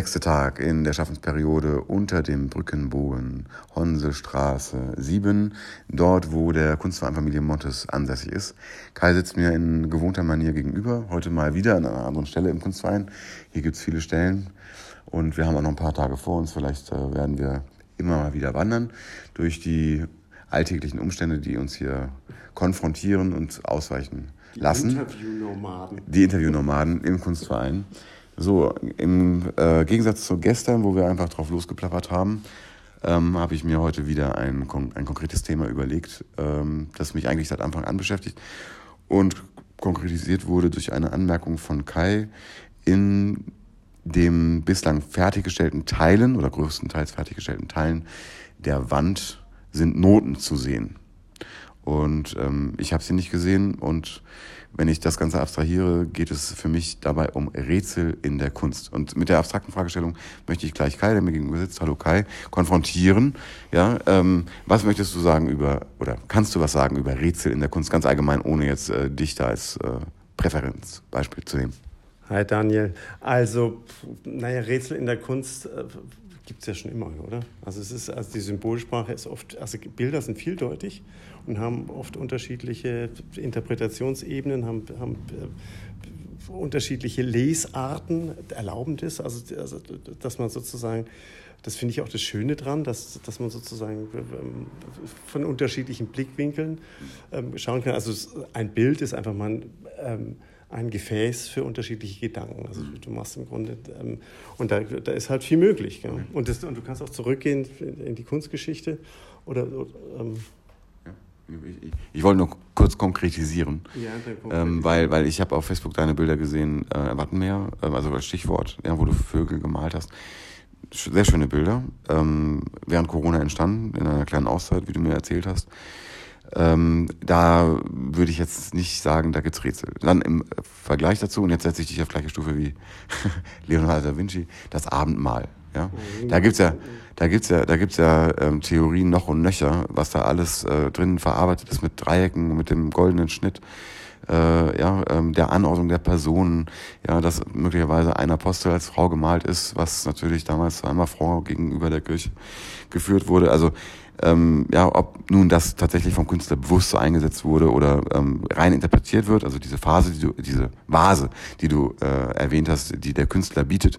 sechste Tag in der Schaffensperiode unter dem Brückenbogen Honselstraße 7, dort wo der Kunstverein Familie Montes ansässig ist. Kai sitzt mir in gewohnter Manier gegenüber, heute mal wieder an einer anderen Stelle im Kunstverein. Hier gibt's viele Stellen und wir haben auch noch ein paar Tage vor uns. Vielleicht äh, werden wir immer mal wieder wandern durch die alltäglichen Umstände, die uns hier konfrontieren und ausweichen lassen. Die Interviewnomaden. Die Interviewnomaden im Kunstverein. So, im äh, Gegensatz zu gestern, wo wir einfach drauf losgeplappert haben, ähm, habe ich mir heute wieder ein, ein konkretes Thema überlegt, ähm, das mich eigentlich seit Anfang an beschäftigt und konkretisiert wurde durch eine Anmerkung von Kai in dem bislang fertiggestellten Teilen oder größtenteils fertiggestellten Teilen der Wand sind Noten zu sehen. Und ähm, ich habe sie nicht gesehen und wenn ich das Ganze abstrahiere, geht es für mich dabei um Rätsel in der Kunst. Und mit der abstrakten Fragestellung möchte ich gleich Kai, der mir gegenüber sitzt, hallo Kai, konfrontieren. Ja, ähm, was möchtest du sagen über, oder kannst du was sagen über Rätsel in der Kunst, ganz allgemein, ohne jetzt äh, dich da als äh, Präferenzbeispiel zu nehmen? Hi Daniel. Also, naja, Rätsel in der Kunst äh, gibt es ja schon immer, oder? Also es ist, also die Symbolsprache ist oft, also Bilder sind vieldeutig und haben oft unterschiedliche Interpretationsebenen, haben, haben äh, unterschiedliche Lesarten, erlauben das, also, also dass man sozusagen das finde ich auch das Schöne dran, dass, dass man sozusagen ähm, von unterschiedlichen Blickwinkeln ähm, schauen kann. Also ein Bild ist einfach mal ein, ähm, ein Gefäß für unterschiedliche Gedanken. Also du machst im Grunde, ähm, und da, da ist halt viel möglich. Und, das, und du kannst auch zurückgehen in die Kunstgeschichte oder, ich, ich, wollte nur kurz konkretisieren, ja, ähm, weil, weil ich habe auf Facebook deine Bilder gesehen, äh, Wattenmeer, äh, also als Stichwort, ja, wo du Vögel gemalt hast. Sehr schöne Bilder, ähm, während Corona entstanden, in einer kleinen Auszeit, wie du mir erzählt hast. Ähm, da würde ich jetzt nicht sagen, da gibt's Rätsel. Dann im Vergleich dazu, und jetzt setze ich dich auf gleiche Stufe wie Leonardo da Vinci, das Abendmahl. Ja? Da gibt's ja, da gibt's ja, da gibt's ja ähm, Theorien noch und nöcher, was da alles äh, drin verarbeitet ist mit Dreiecken, mit dem goldenen Schnitt, äh, ja, ähm, der Anordnung der Personen, ja, dass möglicherweise ein Apostel als Frau gemalt ist, was natürlich damals zweimal Frau gegenüber der Kirche geführt wurde. Also ähm, ja, ob nun das tatsächlich vom Künstler bewusst so eingesetzt wurde oder ähm, rein interpretiert wird, also diese Phase, die du, diese Vase, die du äh, erwähnt hast, die der Künstler bietet,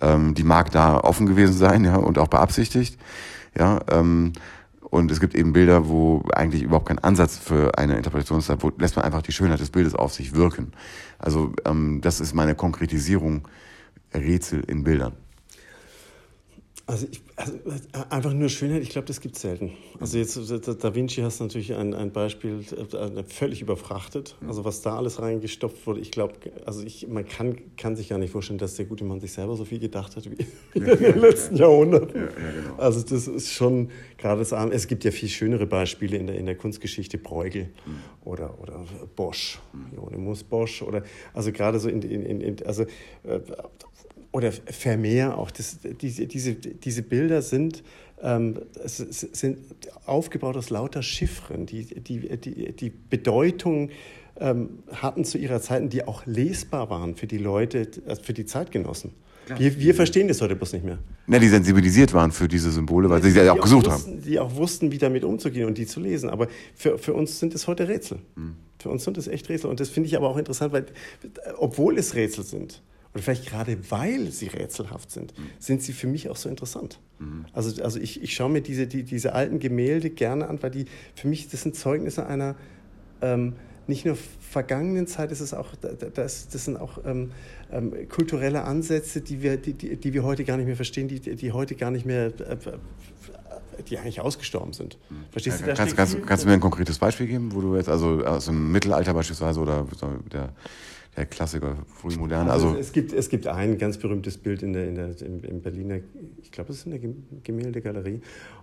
ähm, die mag da offen gewesen sein, ja, und auch beabsichtigt, ja, ähm, und es gibt eben Bilder, wo eigentlich überhaupt kein Ansatz für eine Interpretation ist, wo lässt man einfach die Schönheit des Bildes auf sich wirken. Also ähm, das ist meine Konkretisierung Rätsel in Bildern. Also, ich, also, einfach nur Schönheit, ich glaube, das gibt es selten. Also jetzt Da Vinci hast natürlich ein, ein Beispiel äh, völlig überfrachtet. Also was da alles reingestopft wurde, ich glaube, also ich, man kann, kann sich gar nicht vorstellen, dass der gute Mann sich selber so viel gedacht hat wie in den letzten Jahrhunderten. Ja, ja, genau. Also das ist schon gerade das Es gibt ja viel schönere Beispiele in der, in der Kunstgeschichte, Bruegel mhm. oder, oder Bosch, mhm. Hieronymus Bosch oder also gerade so in, in, in also äh, oder Vermeer auch. Das, diese, diese, diese Bilder sind, ähm, sind aufgebaut aus lauter Chiffren, die die, die, die Bedeutung ähm, hatten zu ihrer Zeit, die auch lesbar waren für die Leute, also für die Zeitgenossen. Wir, wir, verstehen das heute bloß nicht mehr. Ja, die sensibilisiert waren für diese Symbole, weil ja, sie sie auch gesucht wussten, haben. Die auch wussten, wie damit umzugehen und die zu lesen. Aber für, für uns sind es heute Rätsel. Mhm. Für uns sind es echt Rätsel. Und das finde ich aber auch interessant, weil obwohl es Rätsel sind, und vielleicht gerade weil sie rätselhaft sind, mhm. sind sie für mich auch so interessant. Mhm. Also, also ich, ich schaue mir diese, die, diese alten Gemälde gerne an, weil die für mich, das sind Zeugnisse einer ähm, nicht nur vergangenen Zeit, das, ist auch, das, das sind auch ähm, ähm, kulturelle Ansätze, die wir, die, die, die, wir heute gar nicht mehr verstehen, die, die heute gar nicht mehr äh, die eigentlich ausgestorben sind. Mhm. Verstehst ja, du? Kannst, kannst, kannst, du mir ein konkretes Beispiel geben, wo du jetzt, also aus dem Mittelalter beispielsweise oder der der Klassiker, frühmoderne. Also, also, es, gibt, es gibt ein ganz berühmtes Bild in der, in der, im, im Berliner, ich glaube, es ist in der Gemäldegalerie.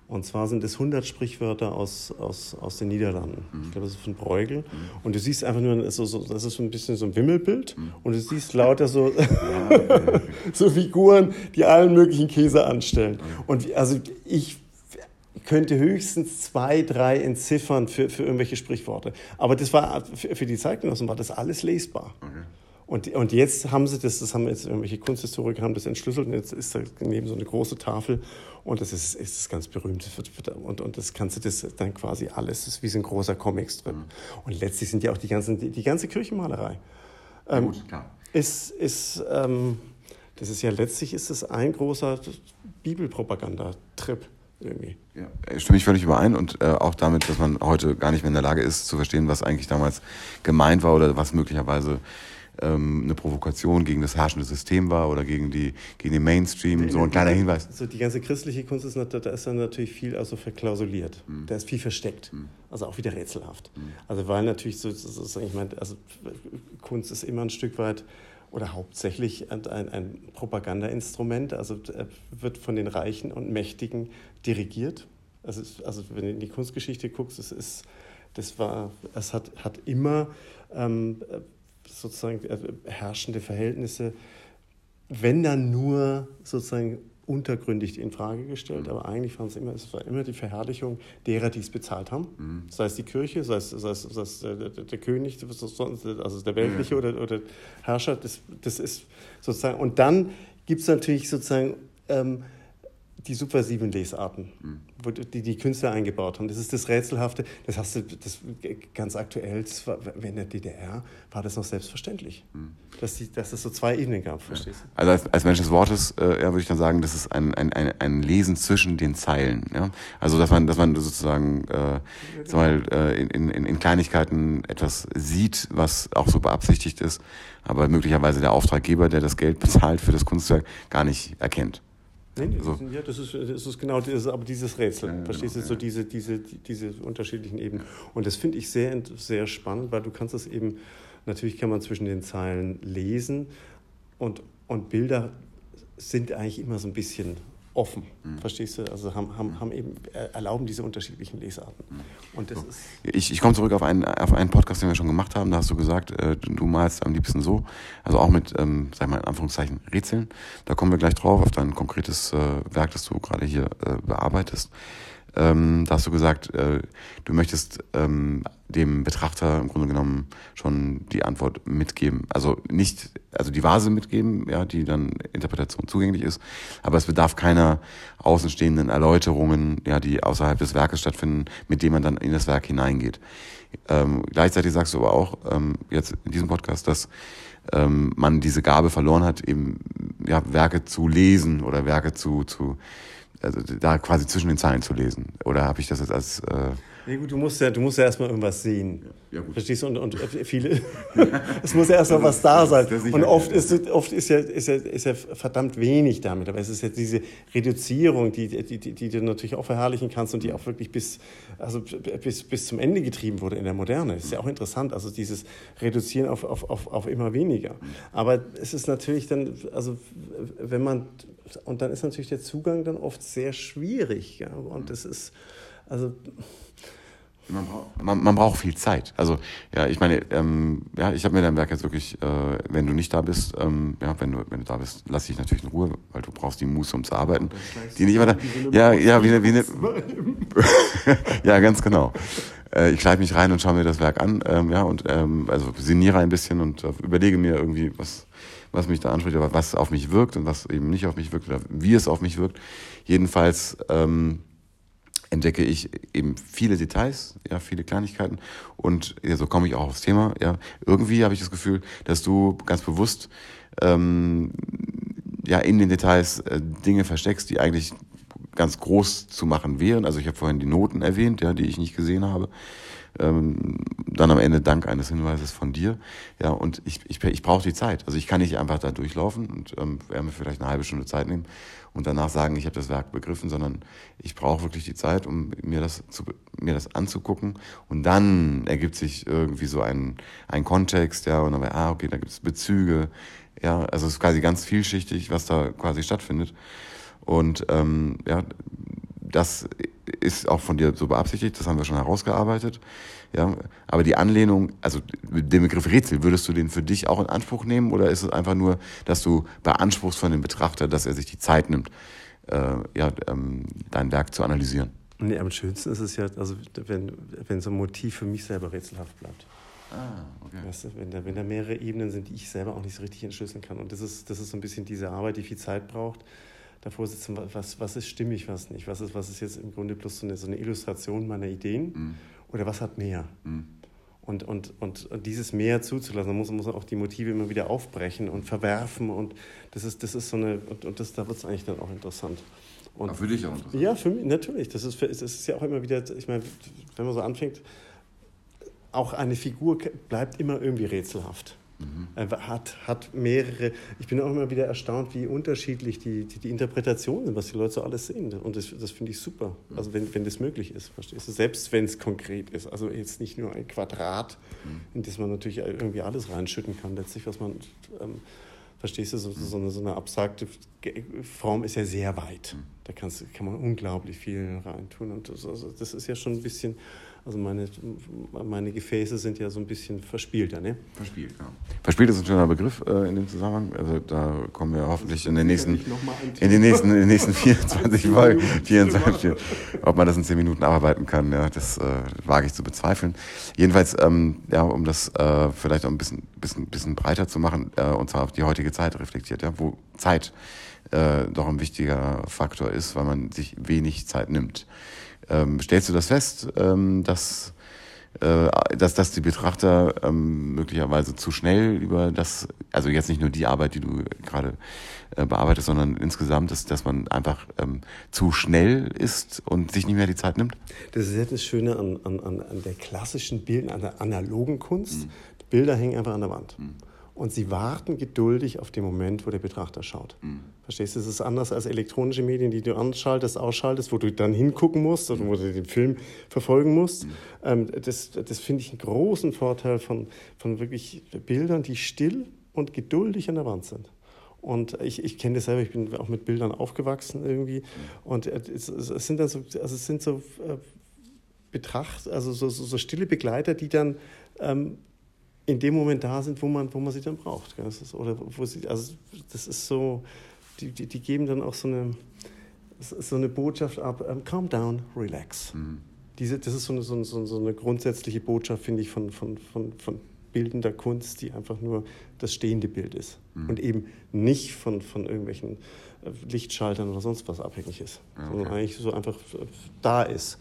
Und zwar sind es 100 Sprichwörter aus, aus, aus den Niederlanden. Mhm. Ich glaube, das ist von Bruegel. Mhm. Und du siehst einfach nur, so, so, das ist so ein bisschen so ein Wimmelbild. Mhm. Und du siehst lauter so, ja, so Figuren, die allen möglichen Käse anstellen. Und also ich könnte höchstens zwei, drei entziffern für, für irgendwelche Sprichworte. Aber das war für, die Zeitgenossen war das alles lesbar. Okay. Und, und jetzt haben sie das, das haben jetzt irgendwelche Kunsthistoriker haben das entschlüsselt und jetzt ist da neben so eine große Tafel und das ist, ist ganz berühmt. Und, und das kannst du das dann quasi alles, das ist wie so ein großer Comicstrip. Mhm. Und letztlich sind ja auch die, ganzen, die, die ganze Kirchenmalerei. Ähm, Gut, klar. Ist, ist, ähm, das ist ja letztlich ist es ein großer Bibelpropaganda-Trip irgendwie. Ja, stimme ich völlig überein und äh, auch damit, dass man heute gar nicht mehr in der Lage ist zu verstehen, was eigentlich damals gemeint war oder was möglicherweise ähm, eine Provokation gegen das herrschende System war oder gegen, die, gegen den Mainstream. So ein kleiner Hinweis. So die ganze christliche Kunst ist, da ist dann natürlich viel also verklausuliert. Mhm. Da ist viel versteckt. Mhm. Also auch wieder rätselhaft. Mhm. Also weil natürlich so, so, so ich meine, also Kunst ist immer ein Stück weit oder hauptsächlich ein, ein Propagandainstrument, also wird von den Reichen und Mächtigen dirigiert. Also, also wenn du in die Kunstgeschichte guckst, es ist, das war, es hat, hat immer ähm, sozusagen äh, herrschende Verhältnisse, wenn dann nur sozusagen untergründig in Frage gestellt, mhm. aber eigentlich waren es immer, es war immer die Verherrlichung derer, die es bezahlt haben, mhm. sei es die Kirche, sei es, sei es, sei es der, der, der, König, also der weltliche mhm. oder, oder Herrscher, das, das ist sozusagen, und dann gibt es natürlich sozusagen ähm, die subversiven Lesarten, mhm. wo die die Künstler eingebaut haben. Das ist das Rätselhafte. Das hast du das ganz aktuell, das war, in der DDR war das noch selbstverständlich, mhm. dass, die, dass es so zwei Ebenen gab, verstehst du? Also als, als Mensch des Wortes äh, ja, würde ich dann sagen, das ist ein, ein, ein, ein Lesen zwischen den Zeilen. Ja? Also dass man, dass man sozusagen äh, sag mal, äh, in, in, in Kleinigkeiten etwas sieht, was auch so beabsichtigt ist, aber möglicherweise der Auftraggeber, der das Geld bezahlt für das Kunstwerk, gar nicht erkennt. Nee, also. ja, das ist, das ist genau das, aber dieses Rätsel, ja, verstehst genau, du, so diese, diese, diese unterschiedlichen Ebenen. Und das finde ich sehr, sehr spannend, weil du kannst es eben, natürlich kann man zwischen den Zeilen lesen und, und Bilder sind eigentlich immer so ein bisschen offen, mhm. verstehst du? Also haben, haben, haben eben, äh, erlauben diese unterschiedlichen Lesarten. Mhm. Und das so. ist ich, ich komme zurück auf einen, auf einen Podcast, den wir schon gemacht haben. Da hast du gesagt, äh, du malst am liebsten so, also auch mit, ähm, sag mal in Anführungszeichen, Rätseln. Da kommen wir gleich drauf, auf dein konkretes äh, Werk, das du gerade hier äh, bearbeitest. Ähm, da hast du gesagt, äh, du möchtest ähm, dem Betrachter im Grunde genommen schon die Antwort mitgeben. Also nicht, also die Vase mitgeben, ja, die dann Interpretation zugänglich ist, aber es bedarf keiner außenstehenden Erläuterungen, ja, die außerhalb des Werkes stattfinden, mit denen man dann in das Werk hineingeht. Ähm, gleichzeitig sagst du aber auch ähm, jetzt in diesem Podcast, dass ähm, man diese Gabe verloren hat, eben ja, Werke zu lesen oder Werke zu, zu also da quasi zwischen den Zeilen zu lesen. Oder habe ich das jetzt als... Äh Nee, gut, du musst ja, du musst ja erstmal irgendwas sehen. Ja, gut. Verstehst du? Und, und viele, es muss ja erstmal was da sein. Und oft ist, oft ist ja, ist, ja, ist ja verdammt wenig damit. Aber es ist ja diese Reduzierung, die, die, die, die du natürlich auch verherrlichen kannst und die auch wirklich bis, also bis, bis zum Ende getrieben wurde in der Moderne. Das ist ja auch interessant. Also dieses Reduzieren auf, auf, auf, auf immer weniger. Aber es ist natürlich dann, also wenn man, und dann ist natürlich der Zugang dann oft sehr schwierig. Ja? Und das ist, also man, braucht, man, man braucht viel Zeit. Also ja, ich meine, ähm, ja, ich habe mir dein Werk jetzt wirklich, äh, wenn du nicht da bist, ähm, ja, wenn du, wenn du da bist, lass dich natürlich in Ruhe, weil du brauchst die Muße, um zu arbeiten. Die nicht immer da, ja, ja, wie eine, wie eine, ja, ganz genau. Äh, ich schreibe mich rein und schaue mir das Werk an, ähm, ja, und ähm, also sinniere ein bisschen und äh, überlege mir irgendwie, was, was mich da anspricht, aber was auf mich wirkt und was eben nicht auf mich wirkt oder wie es auf mich wirkt. Jedenfalls ähm, entdecke ich eben viele Details, ja, viele Kleinigkeiten und ja, so komme ich auch aufs Thema. Ja, irgendwie habe ich das Gefühl, dass du ganz bewusst ähm, ja in den Details äh, Dinge versteckst, die eigentlich ganz groß zu machen wären. Also ich habe vorhin die Noten erwähnt, ja, die ich nicht gesehen habe. Ähm, dann am Ende dank eines Hinweises von dir. Ja, und ich, ich, ich brauche die Zeit. Also ich kann nicht einfach da durchlaufen und ähm, werde mir vielleicht eine halbe Stunde Zeit nehmen und danach sagen, ich habe das Werk begriffen, sondern ich brauche wirklich die Zeit, um mir das, zu, mir das anzugucken. Und dann ergibt sich irgendwie so ein, ein Kontext, ja, und dann, ah, okay, da gibt es Bezüge. Ja, also es ist quasi ganz vielschichtig, was da quasi stattfindet. Und ähm, ja, das ist auch von dir so beabsichtigt, das haben wir schon herausgearbeitet. Ja, aber die Anlehnung, also den Begriff Rätsel, würdest du den für dich auch in Anspruch nehmen oder ist es einfach nur, dass du beanspruchst von dem Betrachter, dass er sich die Zeit nimmt, äh, ja, ähm, dein Werk zu analysieren? Nee, am schönsten ist es ja, also wenn, wenn so ein Motiv für mich selber rätselhaft bleibt. Ah, okay. Weißt du, wenn, da, wenn da mehrere Ebenen sind, die ich selber auch nicht so richtig entschlüsseln kann. Und das ist, das ist so ein bisschen diese Arbeit, die viel Zeit braucht. Davor sitzen, was, was ist stimmig, was nicht. Was ist, was ist jetzt im Grunde bloß so eine, so eine Illustration meiner Ideen mhm. oder was hat mehr. Mhm. Und, und, und, dieses Mehr zuzulassen, da muss, muss man auch die Motive immer wieder aufbrechen und verwerfen. Und das ist, das ist so eine, und, und das, da wird es eigentlich dann auch interessant. Und, auch für dich auch interessant. Ja, für mich natürlich. Das ist, das ist ja auch immer wieder, ich meine, wenn man so anfängt, auch eine Figur bleibt immer irgendwie rätselhaft. Mhm. Hat, hat mehrere. Ich bin auch immer wieder erstaunt, wie unterschiedlich die, die, die Interpretationen sind, was die Leute so alles sehen. Und das, das finde ich super. Also, wenn, wenn das möglich ist, verstehst du? Selbst wenn es konkret ist. Also, jetzt nicht nur ein Quadrat, mhm. in das man natürlich irgendwie alles reinschütten kann, letztlich, was man. Ähm, verstehst du, so, so, eine, so eine abstrakte Form ist ja sehr weit. Da kannst, kann man unglaublich viel reintun. Und das, also, das ist ja schon ein bisschen also meine, meine Gefäße sind ja so ein bisschen verspielter. Ne? Verspielt, ja. Verspielt ist ein schöner Begriff äh, in dem Zusammenhang. Also da kommen wir hoffentlich in den nächsten, in den nächsten, in den nächsten 24 Folgen, 24, ob man das in 10 Minuten abarbeiten kann, ja, das äh, wage ich zu bezweifeln. Jedenfalls, ähm, ja, um das äh, vielleicht auch ein bisschen, bisschen, bisschen breiter zu machen, äh, und zwar auf die heutige Zeit reflektiert, ja, wo Zeit äh, doch ein wichtiger Faktor ist, weil man sich wenig Zeit nimmt. Ähm, stellst du das fest, ähm, dass, äh, dass, dass die Betrachter ähm, möglicherweise zu schnell über das, also jetzt nicht nur die Arbeit, die du gerade äh, bearbeitest, sondern insgesamt, dass, dass man einfach ähm, zu schnell ist und sich nicht mehr die Zeit nimmt? Das ist ja das Schöne an, an, an der klassischen Bild, an der analogen Kunst. Mhm. Bilder hängen einfach an der Wand. Mhm und sie warten geduldig auf den Moment, wo der Betrachter schaut. Mhm. Verstehst du? Es ist anders als elektronische Medien, die du anschaltest, ausschaltest, wo du dann hingucken musst oder wo du den Film verfolgen musst. Mhm. Ähm, das das finde ich einen großen Vorteil von, von wirklich Bildern, die still und geduldig an der Wand sind. Und ich, ich kenne das selber, ich bin auch mit Bildern aufgewachsen irgendwie. Mhm. Und es, es, sind dann so, also es sind so äh, Betracht, also so, so, so, stille Begleiter, die dann ähm, in dem Moment da sind, wo man, wo man sie dann braucht. Das ist, oder wo sie, also das ist so, die, die, die geben dann auch so eine, so eine Botschaft ab, um, calm down, relax. Mhm. Diese, das ist so eine, so, eine, so eine grundsätzliche Botschaft, finde ich, von, von, von, von bildender Kunst, die einfach nur das stehende Bild ist mhm. und eben nicht von, von irgendwelchen äh, Lichtschaltern oder sonst was abhängig ist, okay. sondern eigentlich so einfach da ist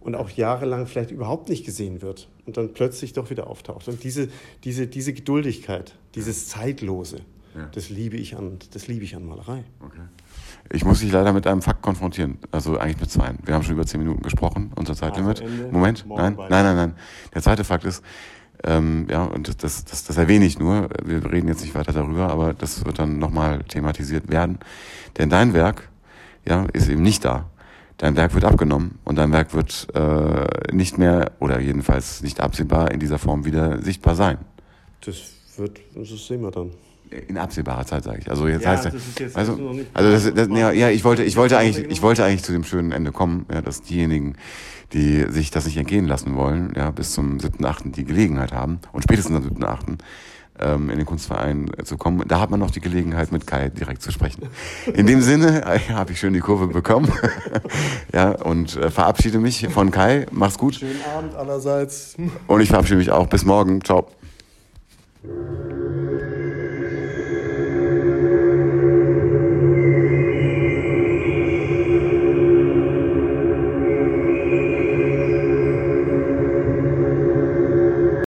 und auch jahrelang vielleicht überhaupt nicht gesehen wird und dann plötzlich doch wieder auftaucht. Und diese, diese, diese Geduldigkeit, dieses Zeitlose, ja. das, liebe ich an, das liebe ich an Malerei. Okay. Ich muss dich leider mit einem Fakt konfrontieren, also eigentlich mit zwei. Wir haben schon über zehn Minuten gesprochen, unser Zeitlimit. Also Moment, nein, nein, nein, nein. Der zweite Fakt ist, ähm, ja, und das, das, das erwähne ich nur, wir reden jetzt nicht weiter darüber, aber das wird dann nochmal thematisiert werden. Denn dein Werk, ja, ist eben nicht da dein Werk wird abgenommen und dein Werk wird äh, nicht mehr oder jedenfalls nicht absehbar in dieser Form wieder sichtbar sein. Das wird, das sehen wir dann. In absehbarer Zeit sage ich. Also jetzt ja, heißt das ist jetzt also, noch nicht also das, das, ja, ja, ich wollte, ich wollte eigentlich, ich wollte eigentlich zu dem schönen Ende kommen, ja, dass diejenigen, die sich das nicht entgehen lassen wollen, ja, bis zum 7.8. die Gelegenheit haben und spätestens am 7.8 ähm, in den Kunstverein zu kommen. Da hat man noch die Gelegenheit, mit Kai direkt zu sprechen. In dem Sinne äh, habe ich schön die Kurve bekommen. ja, und äh, verabschiede mich von Kai. Mach's gut. Schönen Abend allerseits. Und ich verabschiede mich auch. Bis morgen. Ciao.